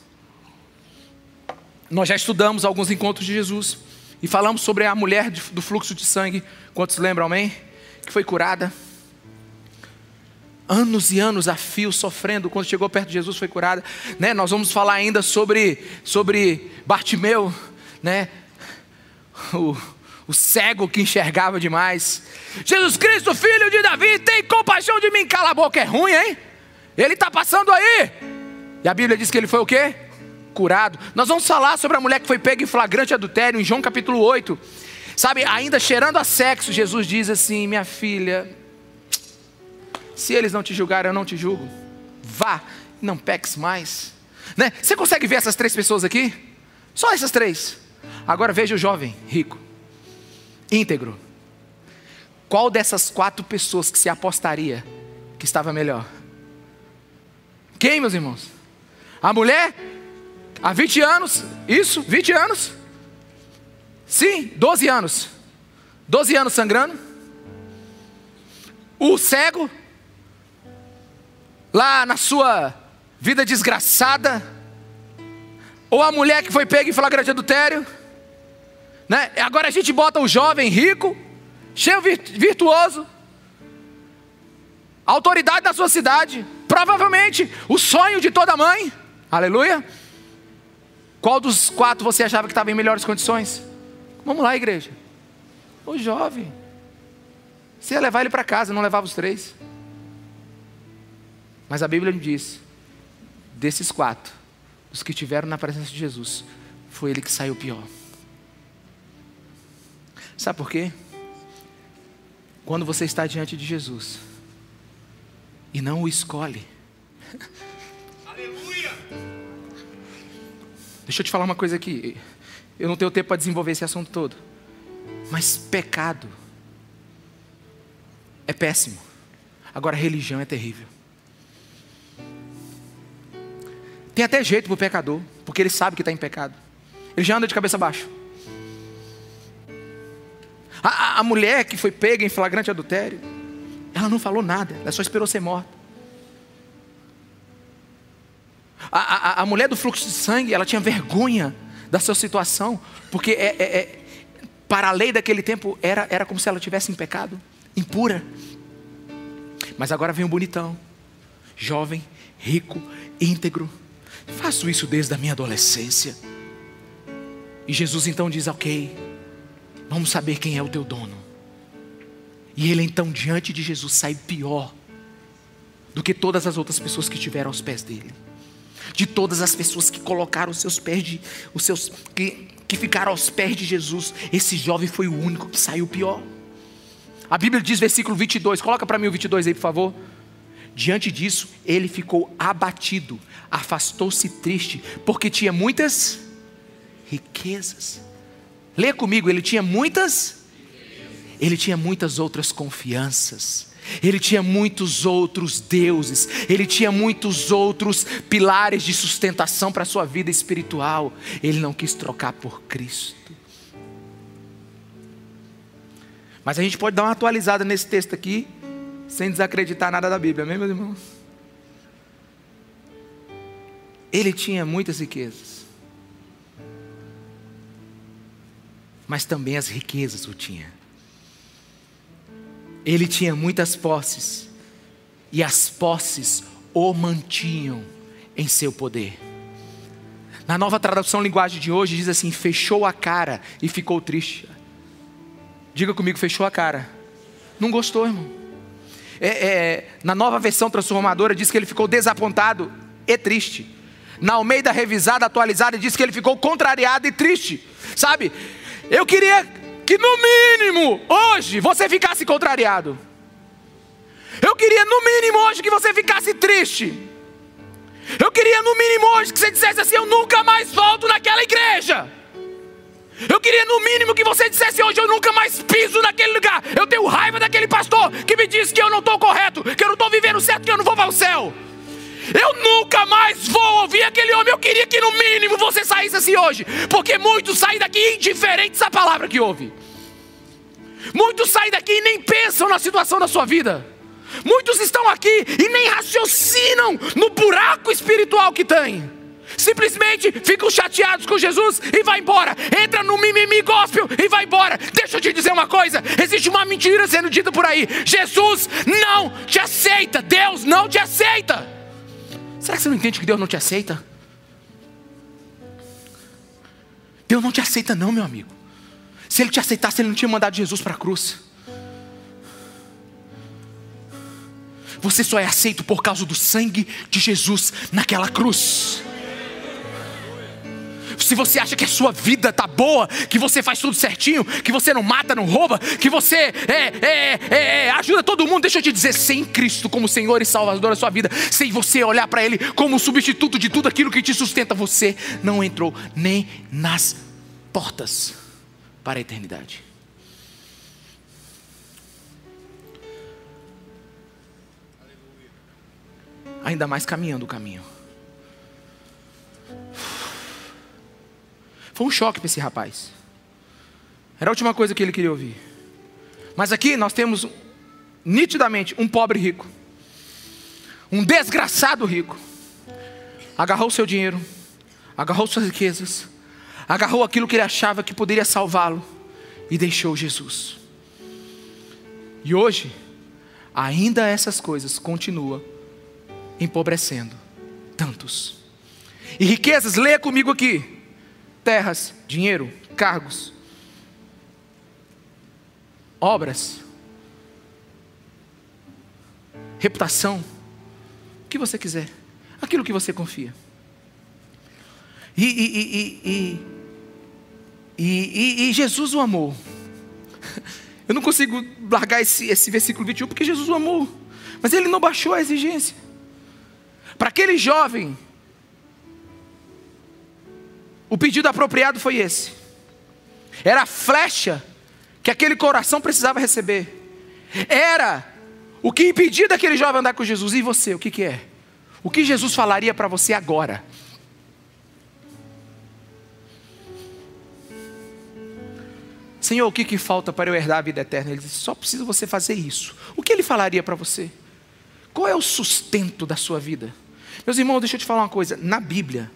Nós já estudamos alguns encontros de Jesus e falamos sobre a mulher do fluxo de sangue. Quantos lembram, amém? Que foi curada. Anos e anos a fio sofrendo, quando chegou perto de Jesus foi curada. Né? Nós vamos falar ainda sobre, sobre Bartimeu, né? o, o cego que enxergava demais. Jesus Cristo, filho de Davi, tem compaixão de mim. Cala a boca, é ruim, hein? Ele está passando aí. E a Bíblia diz que ele foi o quê? Curado. Nós vamos falar sobre a mulher que foi pega em flagrante adultério em João capítulo 8. Sabe, ainda cheirando a sexo, Jesus diz assim: Minha filha, se eles não te julgarem, eu não te julgo. Vá, não peques mais. Né? Você consegue ver essas três pessoas aqui? Só essas três. Agora veja o jovem rico, íntegro. Qual dessas quatro pessoas que se apostaria que estava melhor? Quem, meus irmãos? A mulher, há 20 anos, isso, 20 anos? Sim, 12 anos. 12 anos sangrando. O cego, lá na sua vida desgraçada. Ou a mulher que foi pega em flagrante adultério né? Agora a gente bota o jovem rico, cheio virtuoso, autoridade da sua cidade, provavelmente o sonho de toda mãe. Aleluia. Qual dos quatro você achava que estava em melhores condições? Vamos lá, igreja. O jovem. Você ia levar ele para casa, não levava os três. Mas a Bíblia diz: desses quatro, os que tiveram na presença de Jesus, foi ele que saiu pior. Sabe por quê? Quando você está diante de Jesus e não o escolhe. Aleluia! Deixa eu te falar uma coisa aqui. Eu não tenho tempo para desenvolver esse assunto todo. Mas pecado é péssimo. Agora, religião é terrível. Tem até jeito para o pecador, porque ele sabe que está em pecado. Ele já anda de cabeça baixa. A, a, mulher que foi pega em flagrante adultério, ela não falou nada, ela só esperou ser morta. A, a, a mulher do fluxo de sangue, ela tinha vergonha da sua situação, porque é, é, é, para a lei daquele tempo era, era como se ela tivesse em pecado, impura. Mas agora vem o bonitão, jovem, rico, íntegro. Faço isso desde a minha adolescência. E Jesus então diz: Ok, vamos saber quem é o teu dono. E ele então, diante de Jesus, sai pior do que todas as outras pessoas que estiveram aos pés dele de todas as pessoas que colocaram os seus pés de, os seus que, que ficaram aos pés de Jesus, esse jovem foi o único que saiu pior. A Bíblia diz, versículo 22, coloca para mim o 22 aí, por favor. Diante disso, ele ficou abatido, afastou-se triste, porque tinha muitas riquezas. Lê comigo, ele tinha muitas, ele tinha muitas outras confianças. Ele tinha muitos outros deuses, ele tinha muitos outros pilares de sustentação para a sua vida espiritual. Ele não quis trocar por Cristo. Mas a gente pode dar uma atualizada nesse texto aqui, sem desacreditar nada da Bíblia, amém, meus irmãos? Ele tinha muitas riquezas, mas também as riquezas o tinha. Ele tinha muitas posses, e as posses o mantinham em seu poder. Na nova tradução linguagem de hoje diz assim: fechou a cara e ficou triste. Diga comigo, fechou a cara. Não gostou, irmão. É, é, na nova versão transformadora diz que ele ficou desapontado e triste. Na Almeida revisada, atualizada, diz que ele ficou contrariado e triste. Sabe? Eu queria que no mínimo hoje você ficasse contrariado. Eu queria no mínimo hoje que você ficasse triste. Eu queria no mínimo hoje que você dissesse assim: Eu nunca mais volto naquela igreja. Eu queria no mínimo que você dissesse hoje: Eu nunca mais piso naquele lugar. Eu tenho raiva daquele pastor que me diz que eu não estou correto, que eu não estou vivendo certo, que eu não vou para o céu. Eu nunca mais vou ouvir aquele homem. Eu queria que no mínimo você saísse assim hoje, porque muitos saem daqui indiferentes à palavra que ouve. Muitos saem daqui e nem pensam na situação da sua vida. Muitos estão aqui e nem raciocinam no buraco espiritual que tem. Simplesmente ficam chateados com Jesus e vai embora. Entra no mimimi gospel e vai embora. Deixa eu te dizer uma coisa: existe uma mentira sendo dita por aí. Jesus não te aceita. Deus não te aceita. Será que você não entende que Deus não te aceita? Deus não te aceita, não, meu amigo. Se Ele te aceitasse, Ele não tinha mandado Jesus para a cruz. Você só é aceito por causa do sangue de Jesus naquela cruz se você acha que a sua vida tá boa, que você faz tudo certinho, que você não mata, não rouba, que você é, é, é, é ajuda todo mundo, deixa eu te dizer, sem Cristo como Senhor e Salvador da sua vida, sem você olhar para Ele como substituto de tudo aquilo que te sustenta, você não entrou nem nas portas para a eternidade. Ainda mais caminhando o caminho. Foi um choque para esse rapaz. Era a última coisa que ele queria ouvir. Mas aqui nós temos nitidamente um pobre rico. Um desgraçado rico. Agarrou seu dinheiro, agarrou suas riquezas, agarrou aquilo que ele achava que poderia salvá-lo e deixou Jesus. E hoje, ainda essas coisas continuam empobrecendo tantos. E riquezas, leia comigo aqui terras, dinheiro, cargos, obras, reputação, o que você quiser, aquilo que você confia. E, e, e, e Jesus o amou. Eu não consigo largar esse, esse versículo 21 porque Jesus o amou, mas ele não baixou a exigência. Para aquele jovem o pedido apropriado foi esse. Era a flecha que aquele coração precisava receber. Era o que impedia daquele jovem andar com Jesus. E você, o que, que é? O que Jesus falaria para você agora? Senhor, o que, que falta para eu herdar a vida eterna? Ele disse: só precisa você fazer isso. O que ele falaria para você? Qual é o sustento da sua vida? Meus irmãos, deixa eu te falar uma coisa. Na Bíblia,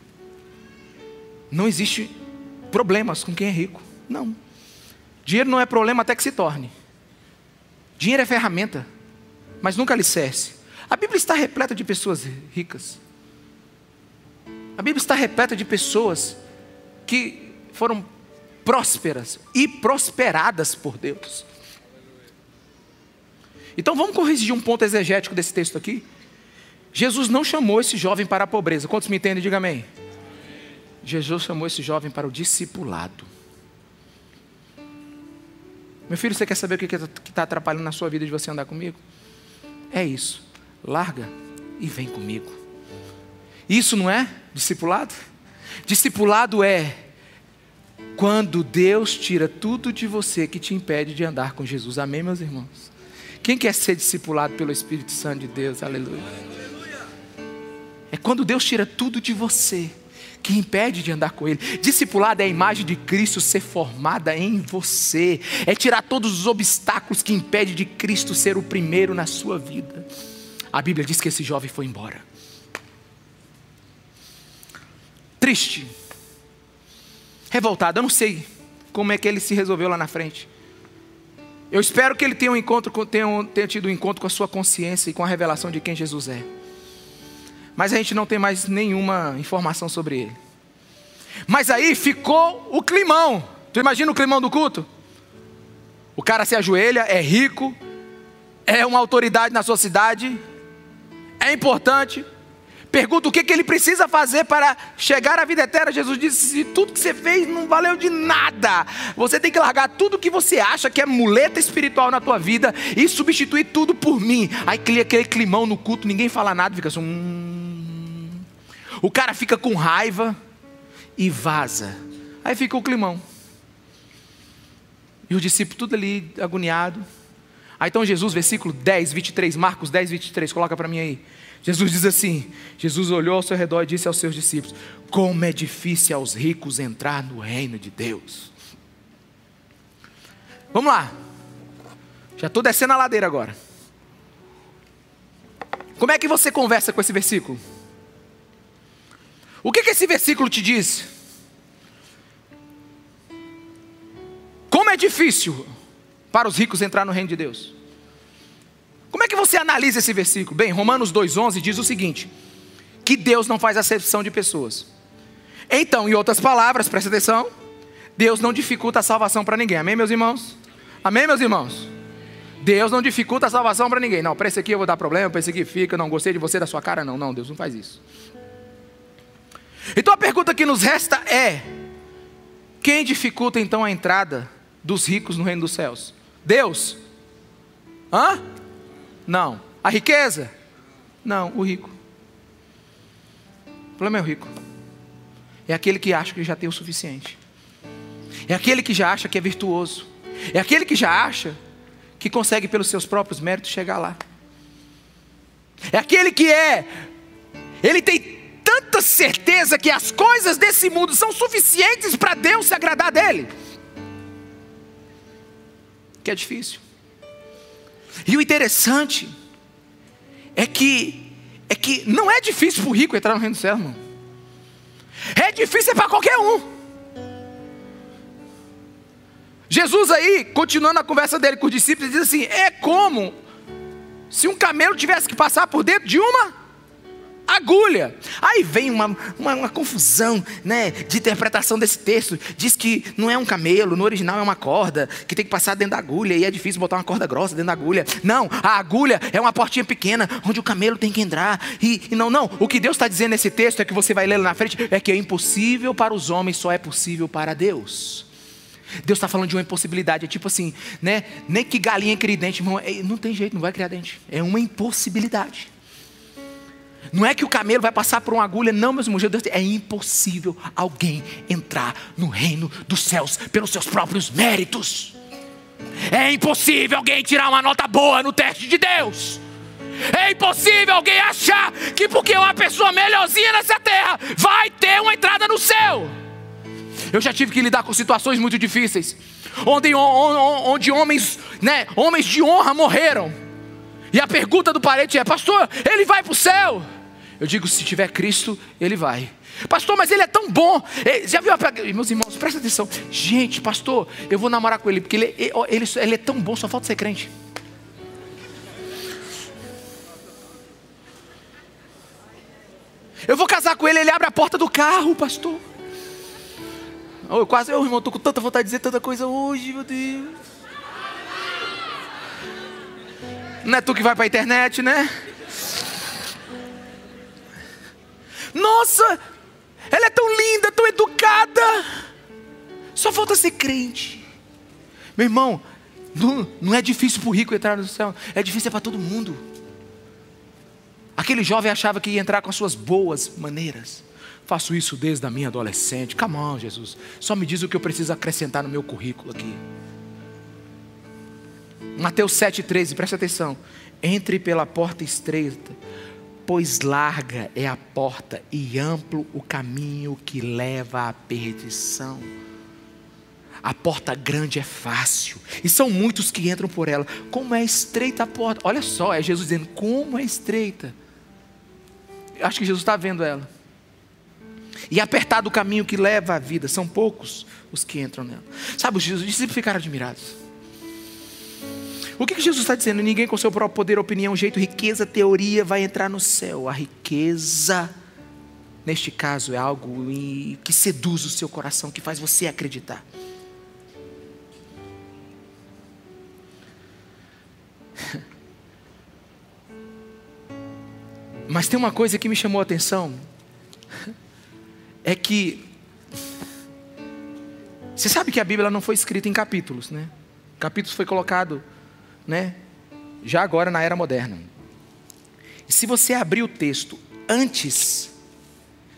não existe problemas com quem é rico. Não. Dinheiro não é problema até que se torne. Dinheiro é ferramenta, mas nunca alicerce. A Bíblia está repleta de pessoas ricas. A Bíblia está repleta de pessoas que foram prósperas e prosperadas por Deus. Então vamos corrigir um ponto exegético desse texto aqui. Jesus não chamou esse jovem para a pobreza. Quantos me entendem? Diga amém. Jesus chamou esse jovem para o discipulado. Meu filho, você quer saber o que está atrapalhando na sua vida de você andar comigo? É isso. Larga e vem comigo. Isso não é discipulado? Discipulado é quando Deus tira tudo de você que te impede de andar com Jesus. Amém, meus irmãos? Quem quer ser discipulado pelo Espírito Santo de Deus? Aleluia. É quando Deus tira tudo de você que impede de andar com Ele. Discipulado é a imagem de Cristo ser formada em você, é tirar todos os obstáculos que impedem de Cristo ser o primeiro na sua vida. A Bíblia diz que esse jovem foi embora. Triste, revoltado, eu não sei como é que ele se resolveu lá na frente. Eu espero que ele tenha, um encontro, tenha, tenha tido um encontro com a sua consciência e com a revelação de quem Jesus é. Mas a gente não tem mais nenhuma informação sobre ele. Mas aí ficou o climão. Tu imagina o climão do culto? O cara se ajoelha, é rico, é uma autoridade na sua cidade, é importante. Pergunta o que, que ele precisa fazer para chegar à vida eterna. Jesus disse: se tudo que você fez não valeu de nada, você tem que largar tudo que você acha que é muleta espiritual na tua vida e substituir tudo por mim. Aí aquele climão no culto, ninguém fala nada, fica assim. Hum. O cara fica com raiva e vaza. Aí fica o climão. E o discípulo tudo ali agoniado. Aí então Jesus, versículo 10, 23, Marcos 10, 23, coloca para mim aí. Jesus diz assim: Jesus olhou ao seu redor e disse aos seus discípulos: Como é difícil aos ricos entrar no reino de Deus. Vamos lá. Já estou descendo a ladeira agora. Como é que você conversa com esse versículo? O que, que esse versículo te diz? Como é difícil para os ricos entrar no reino de Deus? Como é que você analisa esse versículo? Bem, Romanos 2,11 diz o seguinte: que Deus não faz acepção de pessoas. Então, em outras palavras, presta atenção, Deus não dificulta a salvação para ninguém. Amém, meus irmãos? Amém, meus irmãos? Deus não dificulta a salvação para ninguém. Não, para esse aqui eu vou dar problema, para esse aqui fica, não gostei de você, da sua cara, não. Não, Deus não faz isso. Então a pergunta que nos resta é: quem dificulta então a entrada dos ricos no reino dos céus? Deus? Hã? Não. A riqueza? Não, o rico. O problema é o rico. É aquele que acha que já tem o suficiente. É aquele que já acha que é virtuoso. É aquele que já acha que consegue pelos seus próprios méritos chegar lá. É aquele que é ele tem tanta certeza que as coisas desse mundo são suficientes para Deus se agradar dele. Que é difícil. E o interessante é que é que não é difícil para o rico entrar no reino do céu, irmão. É difícil para qualquer um. Jesus aí, continuando a conversa dele com os discípulos, diz assim: é como se um camelo tivesse que passar por dentro de uma agulha. Aí vem uma, uma, uma, confusão né, de interpretação desse texto. Diz que não é um camelo, no original é uma corda, que tem que passar dentro da agulha, e é difícil botar uma corda grossa dentro da agulha. Não, a agulha é uma portinha pequena, onde o camelo tem que entrar. E, e não, não, o que Deus está dizendo nesse texto é que você vai ler lá na frente, é que é impossível para os homens, só é possível para Deus. Deus está falando de uma impossibilidade, é tipo assim, né? Nem que galinha crie dente, irmão, é, não tem jeito, não vai criar dente. É uma impossibilidade. Não é que o camelo vai passar por uma agulha, não, meus irmãos. Deus, é impossível alguém entrar no reino dos céus pelos seus próprios méritos. É impossível alguém tirar uma nota boa no teste de Deus. É impossível alguém achar que porque uma pessoa melhorzinha nessa terra vai ter uma entrada no céu. Eu já tive que lidar com situações muito difíceis, onde, onde homens, né, homens de honra morreram. E a pergunta do parente é: Pastor, ele vai para o céu? Eu digo: se tiver Cristo, ele vai. Pastor, mas ele é tão bom. Já viu? Meus irmãos, presta atenção. Gente, pastor, eu vou namorar com ele, porque ele, ele, ele é tão bom, só falta ser crente. Eu vou casar com ele, ele abre a porta do carro, pastor. Eu quase, oh, irmão, estou com tanta vontade de dizer tanta coisa hoje, meu Deus. Não é tu que vai para a internet, né? Nossa, ela é tão linda, tão educada. Só falta ser crente. Meu irmão, não, não é difícil para o rico entrar no céu, é difícil para todo mundo. Aquele jovem achava que ia entrar com as suas boas maneiras. Faço isso desde a minha adolescente. Come on, Jesus. Só me diz o que eu preciso acrescentar no meu currículo aqui. Mateus 7,13, presta atenção. Entre pela porta estreita, pois larga é a porta e amplo o caminho que leva à perdição. A porta grande é fácil, e são muitos que entram por ela. Como é estreita a porta? Olha só, é Jesus dizendo: como é estreita acho que Jesus está vendo ela. E apertado o caminho que leva à vida, são poucos os que entram nela. Sabe, os discípulos ficaram admirados. O que, que Jesus está dizendo? Ninguém com seu próprio poder, opinião, jeito, riqueza, teoria vai entrar no céu. A riqueza, neste caso, é algo que seduz o seu coração, que faz você acreditar. Mas tem uma coisa que me chamou a atenção, é que você sabe que a Bíblia não foi escrita em capítulos, né? Capítulos foi colocado, né? Já agora na era moderna. Se você abrir o texto antes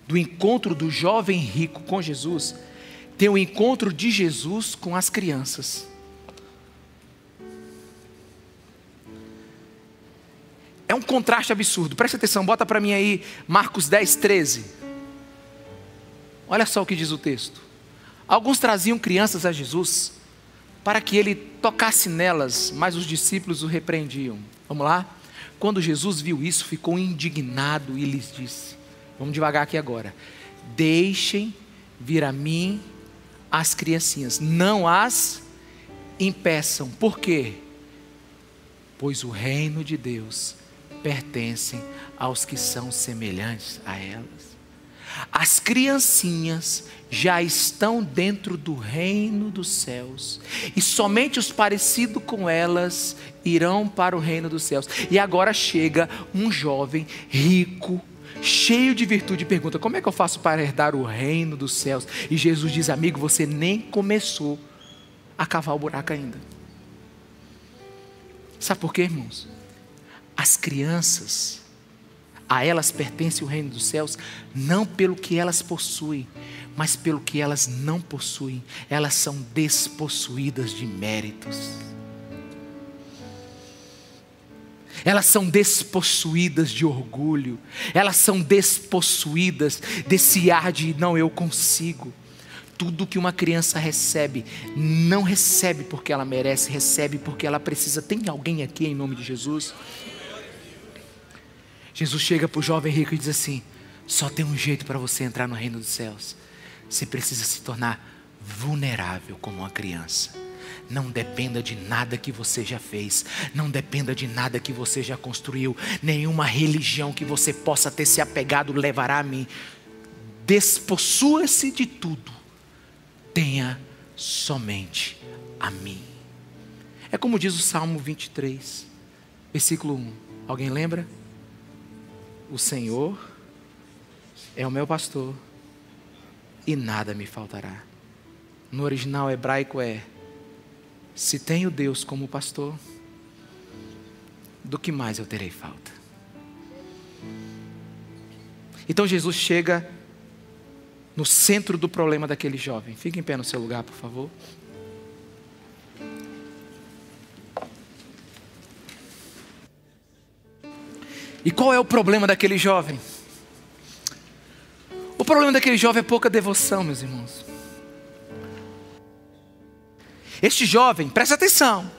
do encontro do jovem rico com Jesus, tem o encontro de Jesus com as crianças. É um contraste absurdo. Presta atenção, bota para mim aí Marcos 10, 13. Olha só o que diz o texto. Alguns traziam crianças a Jesus para que ele tocasse nelas, mas os discípulos o repreendiam. Vamos lá? Quando Jesus viu isso, ficou indignado e lhes disse: Vamos devagar aqui agora. Deixem vir a mim as criancinhas, não as impeçam. Por quê? Pois o reino de Deus pertencem aos que são semelhantes a elas. As criancinhas já estão dentro do reino dos céus, e somente os parecidos com elas irão para o reino dos céus. E agora chega um jovem rico, cheio de virtude, e pergunta: Como é que eu faço para herdar o reino dos céus? E Jesus diz: Amigo, você nem começou a cavar o buraco ainda. Sabe por quê, irmãos? As crianças, a elas pertence o reino dos céus, não pelo que elas possuem, mas pelo que elas não possuem. Elas são despossuídas de méritos. Elas são despossuídas de orgulho, elas são despossuídas desse ar de não eu consigo. Tudo que uma criança recebe, não recebe porque ela merece, recebe porque ela precisa. Tem alguém aqui em nome de Jesus? Jesus chega para o jovem rico e diz assim: só tem um jeito para você entrar no reino dos céus. Você precisa se tornar vulnerável como uma criança. Não dependa de nada que você já fez, não dependa de nada que você já construiu, nenhuma religião que você possa ter se apegado levará a mim. Despossua-se de tudo, tenha somente a mim. É como diz o Salmo 23, versículo 1. Alguém lembra? O Senhor é o meu pastor e nada me faltará. No original hebraico é: se tenho Deus como pastor, do que mais eu terei falta? Então Jesus chega no centro do problema daquele jovem. Fique em pé no seu lugar, por favor. E qual é o problema daquele jovem? O problema daquele jovem é pouca devoção, meus irmãos. Este jovem, presta atenção,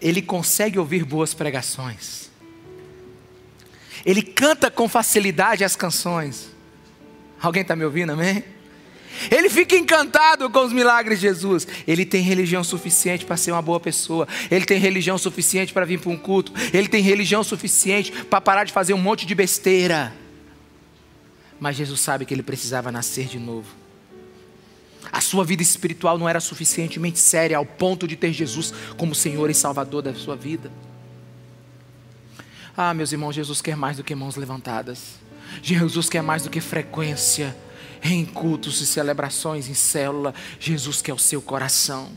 ele consegue ouvir boas pregações. Ele canta com facilidade as canções. Alguém está me ouvindo, amém? Ele fica encantado com os milagres de Jesus. Ele tem religião suficiente para ser uma boa pessoa. Ele tem religião suficiente para vir para um culto. Ele tem religião suficiente para parar de fazer um monte de besteira. Mas Jesus sabe que ele precisava nascer de novo. A sua vida espiritual não era suficientemente séria ao ponto de ter Jesus como Senhor e Salvador da sua vida. Ah, meus irmãos, Jesus quer mais do que mãos levantadas. Jesus quer mais do que frequência em cultos e celebrações, em célula. Jesus quer o seu coração.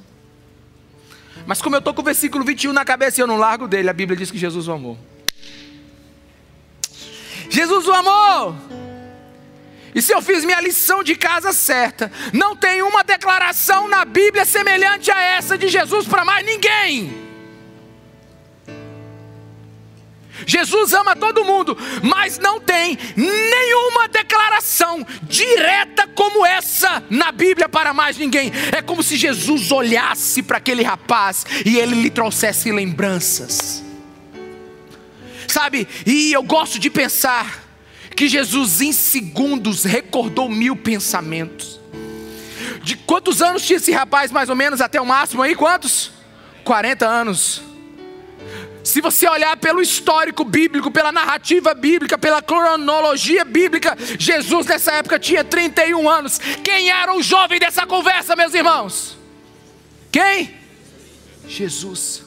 Mas como eu estou com o versículo 21 na cabeça e eu não largo dele, a Bíblia diz que Jesus o amou. Jesus o amou. E se eu fiz minha lição de casa certa, não tem uma declaração na Bíblia semelhante a essa de Jesus para mais ninguém. Jesus ama todo mundo, mas não tem nenhuma declaração direta como essa na Bíblia para mais ninguém. É como se Jesus olhasse para aquele rapaz e ele lhe trouxesse lembranças. Sabe, e eu gosto de pensar que Jesus em segundos recordou mil pensamentos. De quantos anos tinha esse rapaz, mais ou menos, até o máximo aí? Quantos? 40 anos. Se você olhar pelo histórico bíblico, pela narrativa bíblica, pela cronologia bíblica, Jesus nessa época tinha 31 anos. Quem era o jovem dessa conversa, meus irmãos? Quem? Jesus.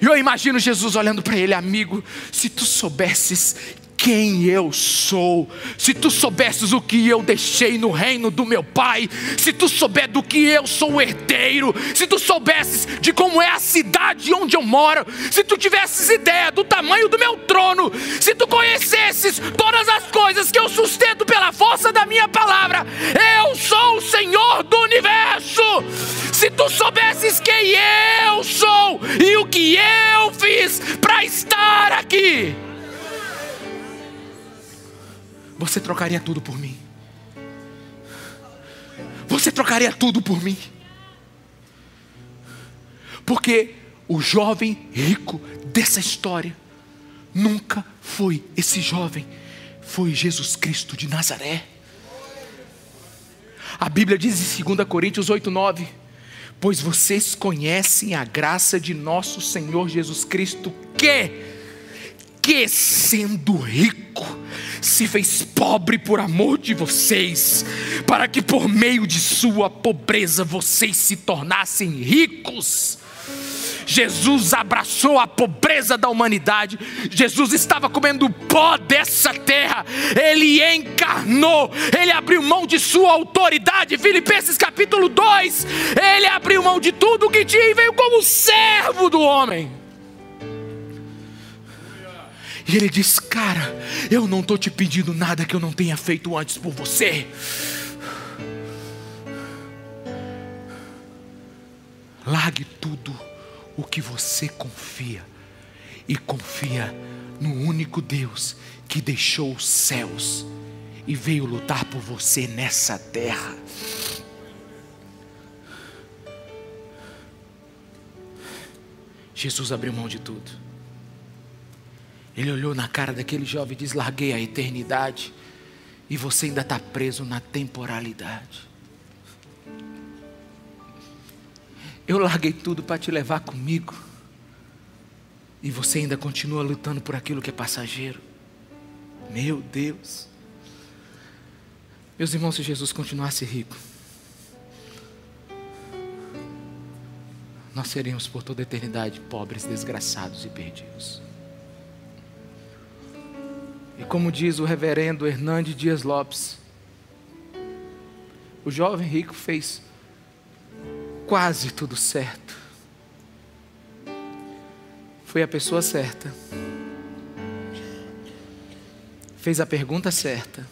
E eu imagino Jesus olhando para ele, amigo, se tu soubesses quem eu sou, se tu soubesses o que eu deixei no reino do meu pai, se tu souber do que eu sou herdeiro, se tu soubesses de como é a cidade onde eu moro, se tu tivesses ideia do tamanho do meu trono, se tu conhecesses todas as coisas que eu sustento pela força da minha palavra, eu sou o Senhor do universo. Se tu soubesses quem eu sou e o que eu fiz para estar aqui, você trocaria tudo por mim. Você trocaria tudo por mim. Porque o jovem rico dessa história nunca foi esse jovem, foi Jesus Cristo de Nazaré. A Bíblia diz em 2 Coríntios 8:9, pois vocês conhecem a graça de nosso Senhor Jesus Cristo, que que sendo rico se fez pobre por amor de vocês, para que por meio de sua pobreza vocês se tornassem ricos. Jesus abraçou a pobreza da humanidade. Jesus estava comendo pó dessa terra. Ele encarnou. Ele abriu mão de sua autoridade. Filipenses capítulo 2. Ele abriu mão de tudo o que tinha e veio como servo do homem. E ele diz: Cara, eu não estou te pedindo nada que eu não tenha feito antes por você. Largue tudo o que você confia e confia no único Deus que deixou os céus e veio lutar por você nessa terra. Jesus abriu mão de tudo. Ele olhou na cara daquele jovem e disse: Larguei a eternidade e você ainda está preso na temporalidade. Eu larguei tudo para te levar comigo e você ainda continua lutando por aquilo que é passageiro. Meu Deus. Meus irmãos, se Jesus continuasse rico, nós seríamos por toda a eternidade pobres, desgraçados e perdidos. E como diz o reverendo Hernandes Dias Lopes, o jovem rico fez quase tudo certo. Foi a pessoa certa. Fez a pergunta certa.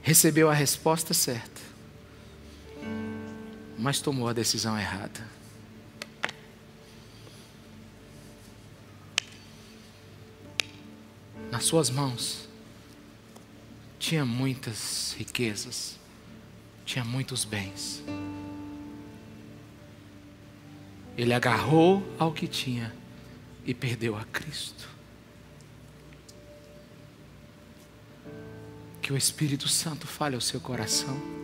recebeu a resposta certa, mas tomou a decisão errada. Nas suas mãos tinha muitas riquezas, tinha muitos bens. Ele agarrou ao que tinha e perdeu a Cristo. Que o Espírito Santo fale ao seu coração.